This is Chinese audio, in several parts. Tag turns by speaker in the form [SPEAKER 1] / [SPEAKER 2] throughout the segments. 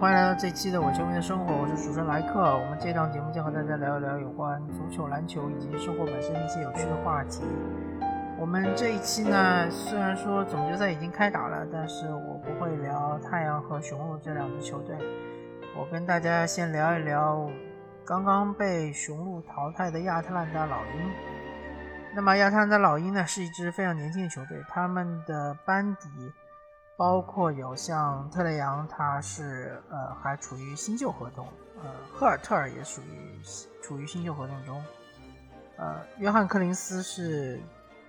[SPEAKER 1] 欢迎来到这期的我球迷的生活，我是主持人莱克。我们这档节目将和大家聊一聊有关足球、篮球以及生活本身的一些有趣的话题。我们这一期呢，虽然说总决赛已经开打了，但是我不会聊太阳和雄鹿这两支球队。我跟大家先聊一聊刚刚被雄鹿淘汰的亚特兰大老鹰。那么亚特兰大老鹰呢，是一支非常年轻的球队，他们的班底。包括有像特雷杨，他是呃还处于新旧合同，呃赫尔特尔也属于处于新旧合同中，呃约翰克林斯是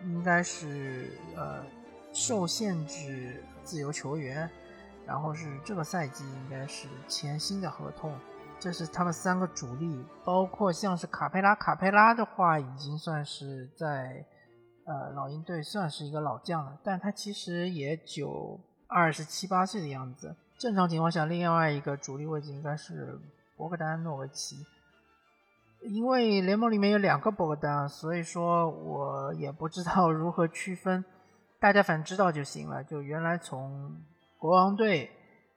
[SPEAKER 1] 应该是呃受限制自由球员，然后是这个赛季应该是签新的合同，这是他们三个主力，包括像是卡佩拉，卡佩拉的话已经算是在呃老鹰队算是一个老将了，但他其实也九。二十七八岁的样子，正常情况下，另外一个主力位置应该是博格丹诺维奇。因为联盟里面有两个博格丹，所以说我也不知道如何区分，大家反正知道就行了。就原来从国王队，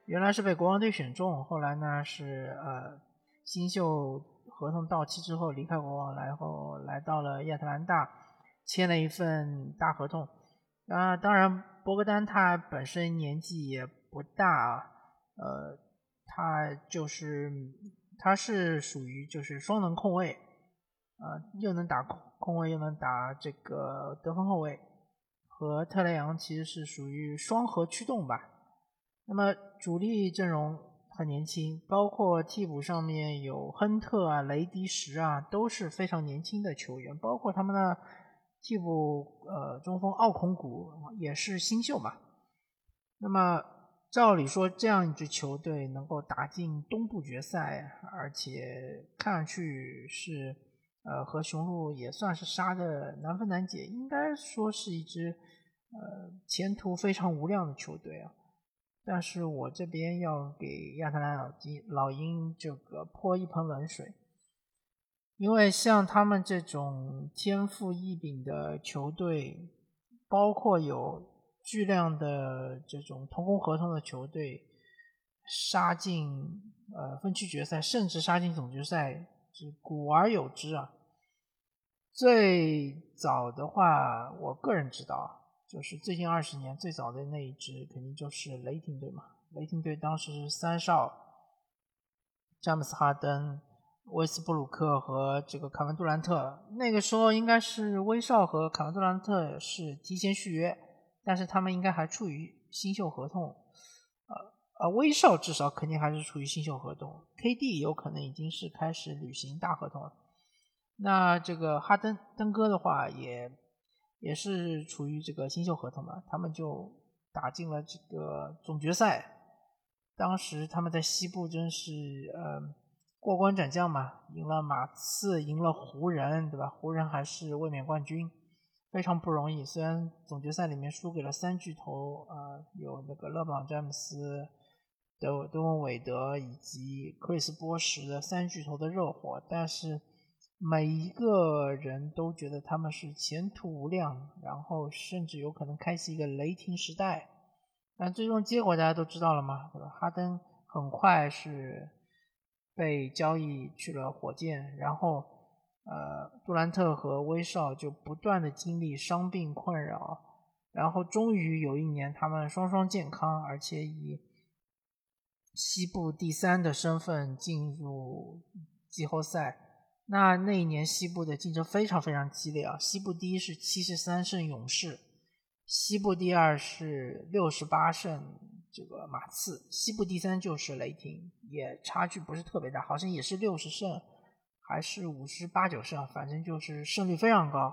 [SPEAKER 1] 原来是被国王队选中，后来呢是呃新秀合同到期之后离开国王，然后来到了亚特兰大，签了一份大合同。啊，当然，博格丹他本身年纪也不大啊，呃，他就是他是属于就是双能控卫，啊，又能打控控卫，又能打这个得分后卫，和特雷杨其实是属于双核驱动吧。那么主力阵容很年轻，包括替补上面有亨特啊、雷迪什啊，都是非常年轻的球员，包括他们的。替补呃中锋奥孔古也是新秀嘛，那么照理说这样一支球队能够打进东部决赛，而且看上去是呃和雄鹿也算是杀的难分难解，应该说是一支呃前途非常无量的球队啊。但是我这边要给亚特兰大老鹰这个泼一盆冷水。因为像他们这种天赋异禀的球队，包括有巨量的这种同工合同的球队，杀进呃分区决赛，甚至杀进总决赛，是古而有之啊。最早的话，我个人知道，就是最近二十年最早的那一支，肯定就是雷霆队嘛。雷霆队当时是三少，詹姆斯哈登。威斯布鲁克和这个凯文杜兰特，那个时候应该是威少和凯文杜兰特是提前续约，但是他们应该还处于新秀合同。呃呃，威少至少肯定还是处于新秀合同，KD 有可能已经是开始履行大合同了。那这个哈登登哥的话，也也是处于这个新秀合同嘛，他们就打进了这个总决赛。当时他们在西部真是呃。过关斩将嘛，赢了马刺，赢了湖人，对吧？湖人还是卫冕冠军，非常不容易。虽然总决赛里面输给了三巨头，啊，有那个勒布朗詹姆斯、德德文韦德以及克里斯波什的三巨头的热火，但是每一个人都觉得他们是前途无量，然后甚至有可能开启一个雷霆时代。但最终结果大家都知道了嘛，哈登很快是。被交易去了火箭，然后，呃，杜兰特和威少就不断的经历伤病困扰，然后终于有一年他们双双健康，而且以西部第三的身份进入季后赛。那那一年西部的竞争非常非常激烈啊，西部第一是七十三胜勇士，西部第二是六十八胜。这个马刺，西部第三就是雷霆，也差距不是特别大，好像也是六十胜，还是五十八九胜，反正就是胜率非常高。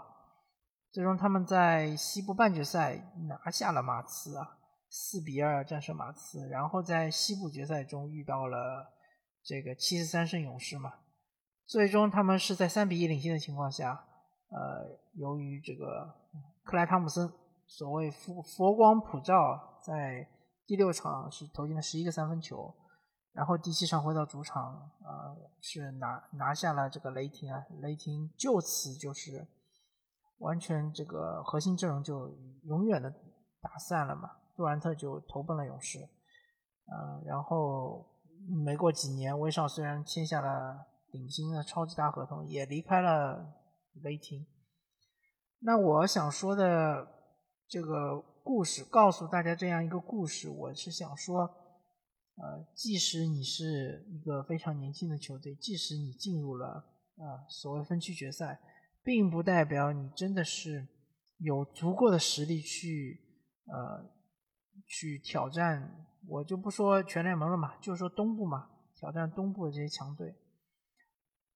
[SPEAKER 1] 最终他们在西部半决赛拿下了马刺啊，四比二战胜马刺，然后在西部决赛中遇到了这个七十三胜勇士嘛。最终他们是在三比一领先的情况下，呃，由于这个克莱汤普森所谓佛佛光普照，在第六场是投进了十一个三分球，然后第七场回到主场，啊，是拿拿下了这个雷霆啊，雷霆就此就是完全这个核心阵容就永远的打散了嘛，杜兰特就投奔了勇士，呃，然后没过几年，威少虽然签下了顶薪的超级大合同，也离开了雷霆。那我想说的这个故事，告诉大家这样一个故事，我是想说，呃，即使你是一个非常年轻的球队，即使你进入了啊所谓分区决赛，并不代表你真的是有足够的实力去呃去挑战。我就不说全联盟了嘛，就说东部嘛，挑战东部的这些强队。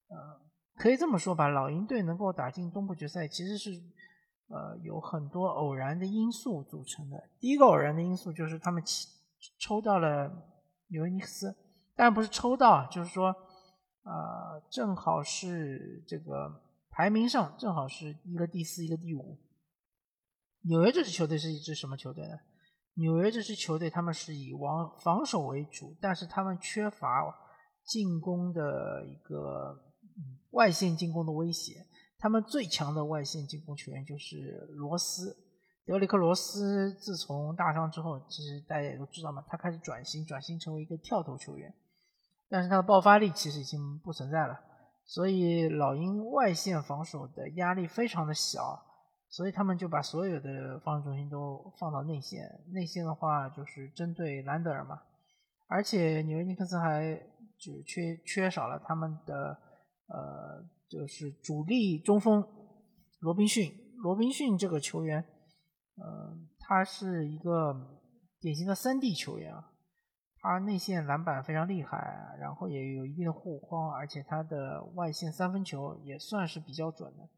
[SPEAKER 1] 呃，可以这么说吧，老鹰队能够打进东部决赛，其实是呃有很多偶然的因素组成的。第一个偶然的因素就是他们抽到了纽约尼克斯，当然不是抽到，就是说呃正好是这个排名上正好是一个第四，一个第五。纽约这支球队是一支什么球队呢？纽约这支球队，他们是以防防守为主，但是他们缺乏进攻的一个外线进攻的威胁。他们最强的外线进攻球员就是罗斯，德里克·罗斯。自从大伤之后，其实大家也都知道嘛，他开始转型，转型成为一个跳投球员，但是他的爆发力其实已经不存在了。所以老鹰外线防守的压力非常的小。所以他们就把所有的防守中心都放到内线，内线的话就是针对兰德尔嘛。而且纽约尼克斯还就缺缺少了他们的呃，就是主力中锋罗宾逊。罗宾逊这个球员，呃，他是一个典型的三 D 球员啊，他内线篮板非常厉害，然后也有一定的护框，而且他的外线三分球也算是比较准的。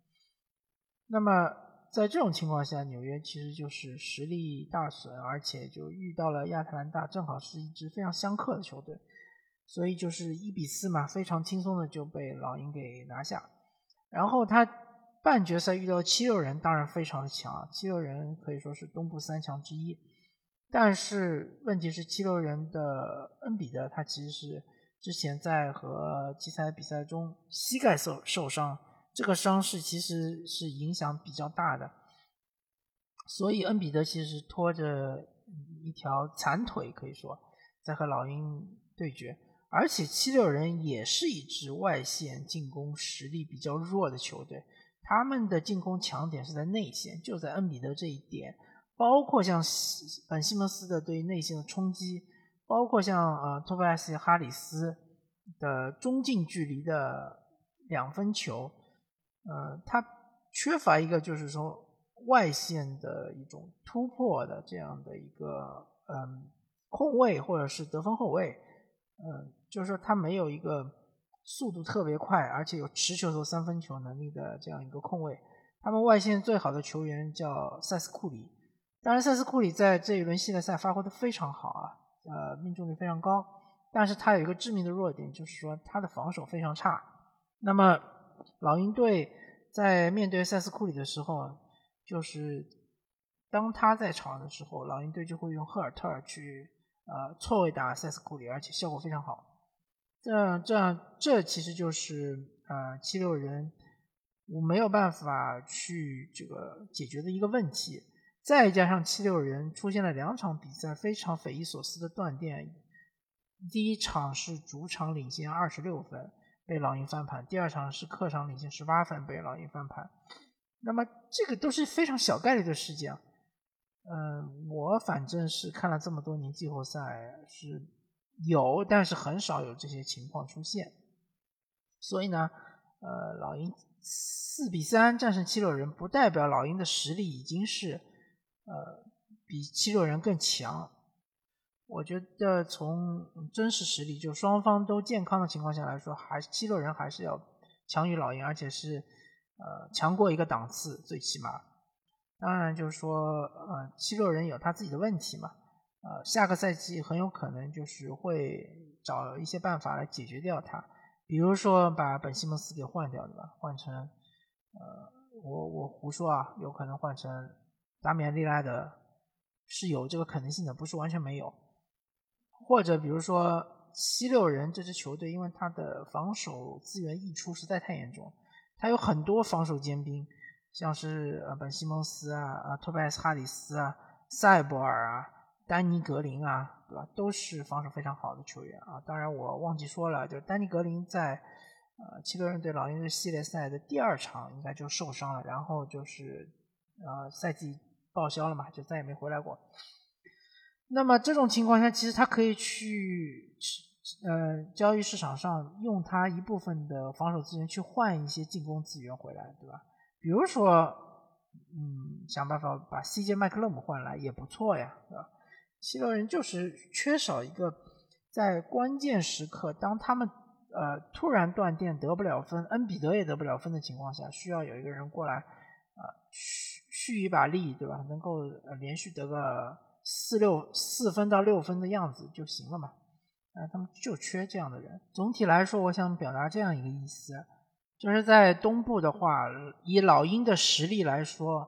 [SPEAKER 1] 那么。在这种情况下，纽约其实就是实力大损，而且就遇到了亚特兰大，正好是一支非常相克的球队，所以就是一比四嘛，非常轻松的就被老鹰给拿下。然后他半决赛遇到七六人，当然非常的强，七六人可以说是东部三强之一。但是问题是，七六人的恩比德他其实是之前在和奇才比赛中膝盖受受伤。这个伤势其实是影响比较大的，所以恩比德其实拖着一条残腿，可以说在和老鹰对决。而且七六人也是一支外线进攻实力比较弱的球队，他们的进攻强点是在内线，就在恩比德这一点。包括像本西蒙斯的对内线的冲击，包括像呃托拜斯哈里斯的中近距离的两分球。呃，他缺乏一个就是说外线的一种突破的这样的一个嗯控卫或者是得分后卫，嗯，就是说他没有一个速度特别快而且有持球和三分球能力的这样一个控卫。他们外线最好的球员叫塞斯库里，当然塞斯库里在这一轮系列赛发挥的非常好啊，呃，命中率非常高，但是他有一个致命的弱点，就是说他的防守非常差。那么老鹰队在面对塞斯库里的时候，就是当他在场的时候，老鹰队就会用赫尔特尔去呃错位打塞斯库里，而且效果非常好。这样这样，这其实就是呃七六人我没有办法去这个解决的一个问题。再加上七六人出现了两场比赛非常匪夷所思的断电，第一场是主场领先二十六分。被老鹰翻盘，第二场是客场领先十八分被老鹰翻盘，那么这个都是非常小概率的事件。嗯，我反正是看了这么多年季后赛是有，但是很少有这些情况出现。所以呢，呃，老鹰四比三战胜七六人，不代表老鹰的实力已经是呃比七六人更强。我觉得从真实实力，就双方都健康的情况下来说，还是七六人还是要强于老鹰，而且是呃强过一个档次，最起码。当然就是说，呃，七六人有他自己的问题嘛，呃，下个赛季很有可能就是会找一些办法来解决掉他，比如说把本西蒙斯给换掉，对吧？换成呃，我我胡说啊，有可能换成达米安利拉德，是有这个可能性的，不是完全没有。或者比如说七六人这支球队，因为他的防守资源溢出实在太严重，他有很多防守尖兵，像是呃本西蒙斯啊、啊托拜斯哈里斯啊、塞博尔啊丹尼格林啊，对吧？都是防守非常好的球员啊。当然我忘记说了，就丹尼格林在呃七六人对老鹰的系列赛的第二场应该就受伤了，然后就是呃赛季报销了嘛，就再也没回来过。那么这种情况下，其实他可以去呃交易市场上用他一部分的防守资源去换一些进攻资源回来，对吧？比如说。嗯，想办法把 CJ 麦克勒姆换来也不错呀，对吧？七六人就是缺少一个在关键时刻，当他们呃突然断电得不了分，恩比德也得不了分的情况下，需要有一个人过来啊蓄蓄一把力，对吧？能够连续得个四六四分到六分的样子就行了嘛。啊，他们就缺这样的人。总体来说，我想表达这样一个意思。就是在东部的话，以老鹰的实力来说，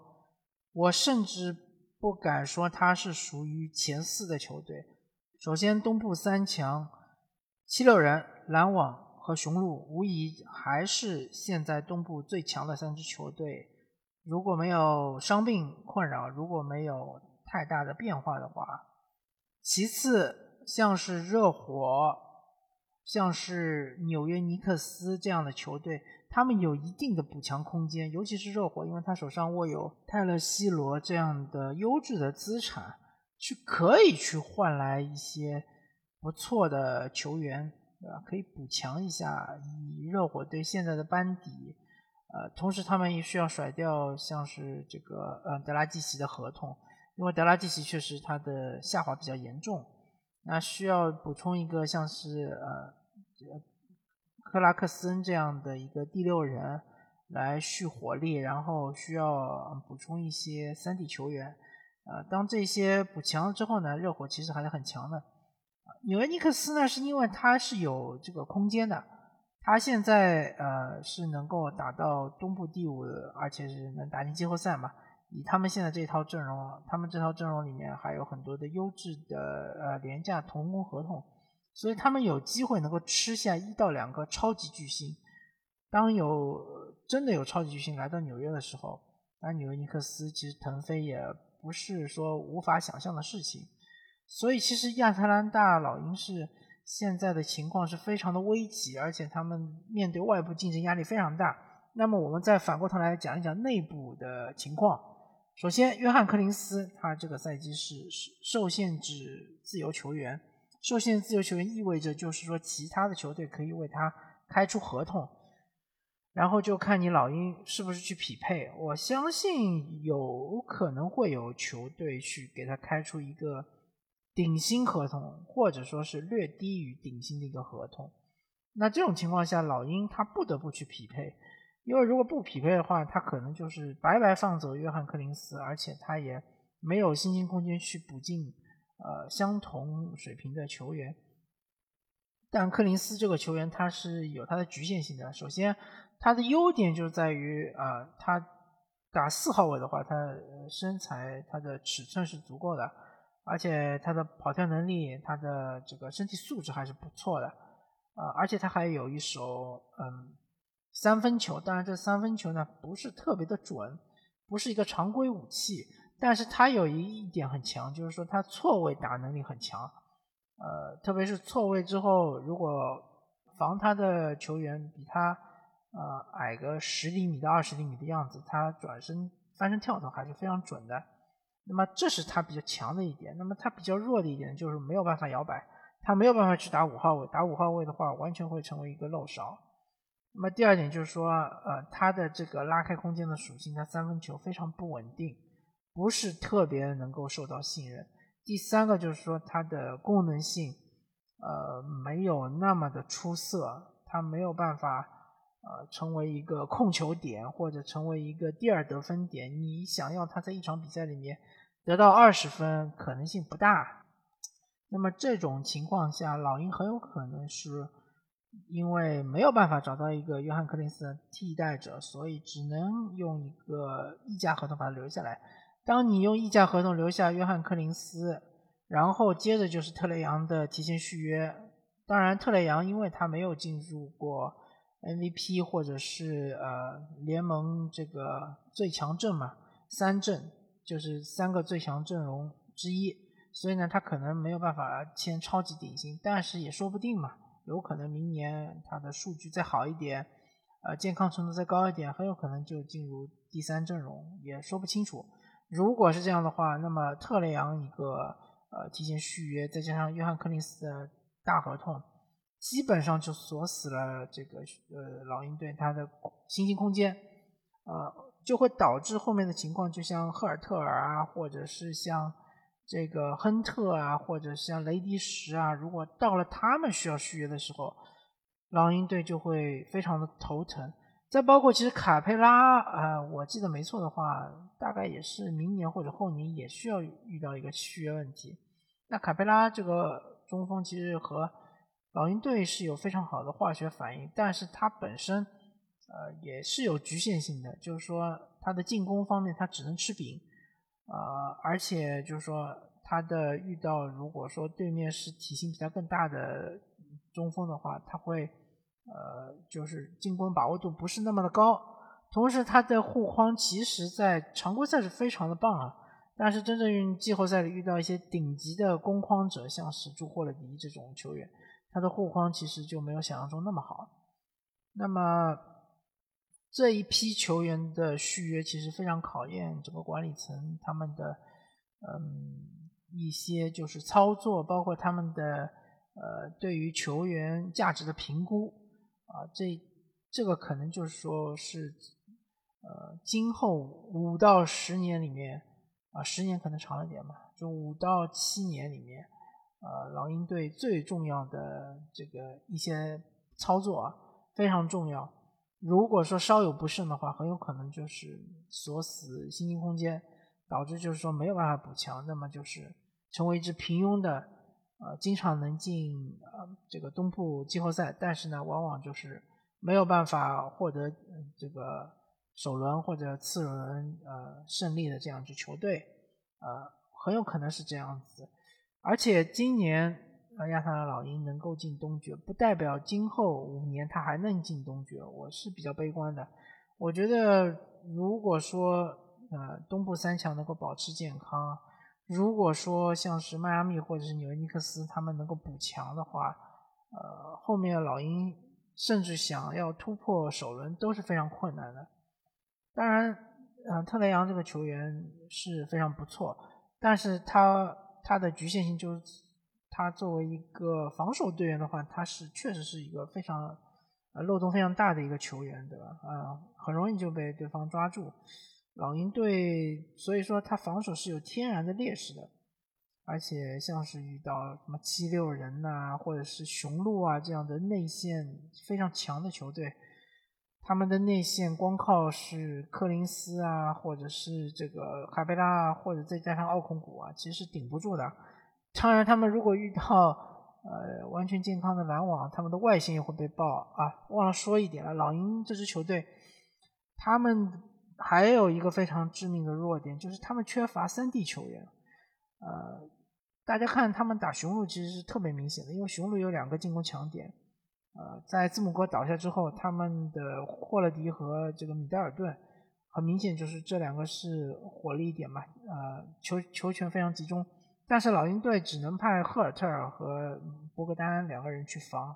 [SPEAKER 1] 我甚至不敢说它是属于前四的球队。首先，东部三强，七六人、篮网和雄鹿，无疑还是现在东部最强的三支球队。如果没有伤病困扰，如果没有太大的变化的话，其次像是热火，像是纽约尼克斯这样的球队。他们有一定的补强空间，尤其是热火，因为他手上握有泰勒·西罗这样的优质的资产，去可以去换来一些不错的球员，对吧？可以补强一下以热火队现在的班底，呃，同时他们也需要甩掉像是这个呃德拉季奇的合同，因为德拉季奇确实他的下滑比较严重，那需要补充一个像是呃。克拉克森这样的一个第六人来续火力，然后需要补充一些三 D 球员。呃，当这些补强了之后呢，热火其实还是很强的。纽约尼克斯呢，是因为他是有这个空间的，他现在呃是能够打到东部第五，而且是能打进季后赛嘛。以他们现在这套阵容，他们这套阵容里面还有很多的优质的呃廉价同工合同。所以他们有机会能够吃下一到两个超级巨星。当有真的有超级巨星来到纽约的时候，那纽约尼克斯其实腾飞也不是说无法想象的事情。所以其实亚特兰大老鹰是现在的情况是非常的危急，而且他们面对外部竞争压力非常大。那么我们再反过头来讲一讲内部的情况。首先，约翰·柯林斯他这个赛季是受限制自由球员。受限自由球员意味着，就是说其他的球队可以为他开出合同，然后就看你老鹰是不是去匹配。我相信有可能会有球队去给他开出一个顶薪合同，或者说是略低于顶薪的一个合同。那这种情况下，老鹰他不得不去匹配，因为如果不匹配的话，他可能就是白白放走约翰·柯林斯，而且他也没有薪金空间去补进。呃，相同水平的球员，但柯林斯这个球员他是有他的局限性的。首先，他的优点就在于啊，他打四号位的话，他身材、他的尺寸是足够的，而且他的跑跳能力、他的这个身体素质还是不错的。啊，而且他还有一手嗯三分球，当然这三分球呢不是特别的准，不是一个常规武器。但是他有一一点很强，就是说他错位打能力很强，呃，特别是错位之后，如果防他的球员比他呃矮个十厘米到二十厘米的样子，他转身翻身跳投还是非常准的。那么这是他比较强的一点。那么他比较弱的一点就是没有办法摇摆，他没有办法去打五号位，打五号位的话完全会成为一个漏勺。那么第二点就是说，呃，他的这个拉开空间的属性，他三分球非常不稳定。不是特别能够受到信任。第三个就是说，它的功能性，呃，没有那么的出色，它没有办法，呃，成为一个控球点或者成为一个第二得分点。你想要它在一场比赛里面得到二十分，可能性不大。那么这种情况下，老鹰很有可能是因为没有办法找到一个约翰·克林斯的替代者，所以只能用一个溢价合同把他留下来。当你用溢价合同留下约翰·柯林斯，然后接着就是特雷杨的提前续约。当然，特雷杨因为他没有进入过 MVP 或者是呃联盟这个最强阵嘛，三阵就是三个最强阵容之一，所以呢，他可能没有办法签超级顶薪，但是也说不定嘛，有可能明年他的数据再好一点，呃，健康程度再高一点，很有可能就进入第三阵容，也说不清楚。如果是这样的话，那么特雷杨一个呃提前续约，再加上约翰克林斯的大合同，基本上就锁死了这个呃老鹰队他的薪金空间，呃，就会导致后面的情况，就像赫尔特尔啊，或者是像。这个亨特啊，或者像雷迪什啊，如果到了他们需要续约的时候，老鹰队就会非常的头疼。再包括其实卡佩拉啊，我记得没错的话，大概也是明年或者后年也需要遇到一个续约问题。那卡佩拉这个中锋其实和老鹰队是有非常好的化学反应，但是他本身呃也是有局限性的，就是说他的进攻方面他只能吃饼。呃，而且就是说，他的遇到如果说对面是体型比他更大的中锋的话，他会呃，就是进攻把握度不是那么的高。同时，他的护框其实在常规赛是非常的棒啊，但是真正季后赛里遇到一些顶级的攻框者，像是朱霍勒迪这种球员，他的护框其实就没有想象中那么好。那么。这一批球员的续约其实非常考验整个管理层他们的嗯一些就是操作，包括他们的呃对于球员价值的评估啊，这这个可能就是说是呃今后五到十年里面啊，十年可能长一点嘛，就五到七年里面，呃，老鹰队最重要的这个一些操作啊，非常重要。如果说稍有不慎的话，很有可能就是锁死薪金空间，导致就是说没有办法补强，那么就是成为一支平庸的，呃，经常能进呃这个东部季后赛，但是呢，往往就是没有办法获得这个首轮或者次轮呃胜利的这样一支球队，呃，很有可能是这样子，而且今年呃。亚特兰大老鹰能够进东决，不代表今后五年他还能进东决。我是比较悲观的。我觉得，如果说呃东部三强能够保持健康，如果说像是迈阿密或者是纽约尼克斯他们能够补强的话，呃，后面老鹰甚至想要突破首轮都是非常困难的。当然，呃，特雷杨这个球员是非常不错，但是他他的局限性就是。他作为一个防守队员的话，他是确实是一个非常呃漏洞非常大的一个球员，对吧？啊，很容易就被对方抓住。老鹰队所以说他防守是有天然的劣势的，而且像是遇到什么七六人呐，或者是雄鹿啊这样的内线非常强的球队，他们的内线光靠是柯林斯啊，或者是这个卡贝拉，或者再加上奥孔古啊，其实是顶不住的。当然，他们如果遇到呃完全健康的篮网，他们的外线也会被爆啊。忘了说一点了，老鹰这支球队，他们还有一个非常致命的弱点，就是他们缺乏三 D 球员。呃，大家看他们打雄鹿其实是特别明显的，因为雄鹿有两个进攻强点。呃，在字母哥倒下之后，他们的霍勒迪和这个米德尔顿，很明显就是这两个是火力点嘛。呃，球球权非常集中。但是老鹰队只能派赫尔特尔和博格丹两个人去防，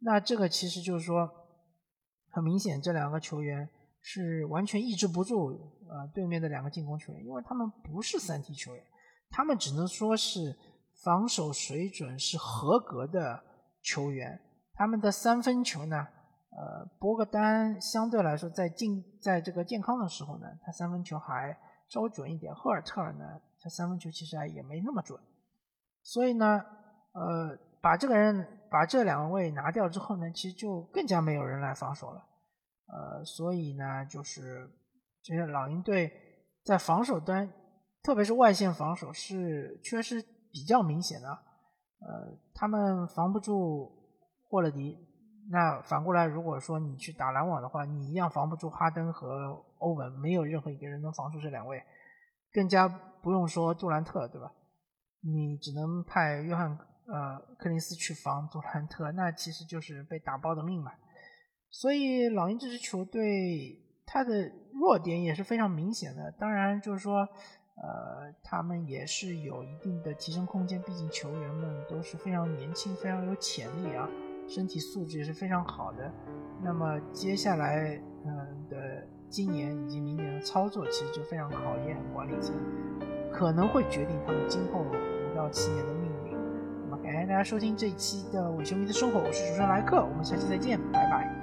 [SPEAKER 1] 那这个其实就是说，很明显这两个球员是完全抑制不住呃对面的两个进攻球员，因为他们不是三 T 球员，他们只能说是防守水准是合格的球员，他们的三分球呢，呃，博格丹相对来说在进在这个健康的时候呢，他三分球还稍微准一点，赫尔特尔呢。他三分球其实还也没那么准，所以呢，呃，把这个人把这两位拿掉之后呢，其实就更加没有人来防守了，呃，所以呢，就是这些老鹰队在防守端，特别是外线防守是缺失比较明显的，呃，他们防不住霍勒迪，那反过来如果说你去打篮网的话，你一样防不住哈登和欧文，没有任何一个人能防住这两位。更加不用说杜兰特，对吧？你只能派约翰呃柯林斯去防杜兰特，那其实就是被打爆的命嘛。所以老鹰这支球队，它的弱点也是非常明显的。当然，就是说，呃，他们也是有一定的提升空间，毕竟球员们都是非常年轻、非常有潜力啊，身体素质也是非常好的。那么接下来，嗯的今年以及明年的操作，其实就非常考验管理层，可能会决定他们今后五到七年的命运。那么感谢大家收听这一期的伪球迷的生活，我是主持人莱克，我们下期再见，拜拜。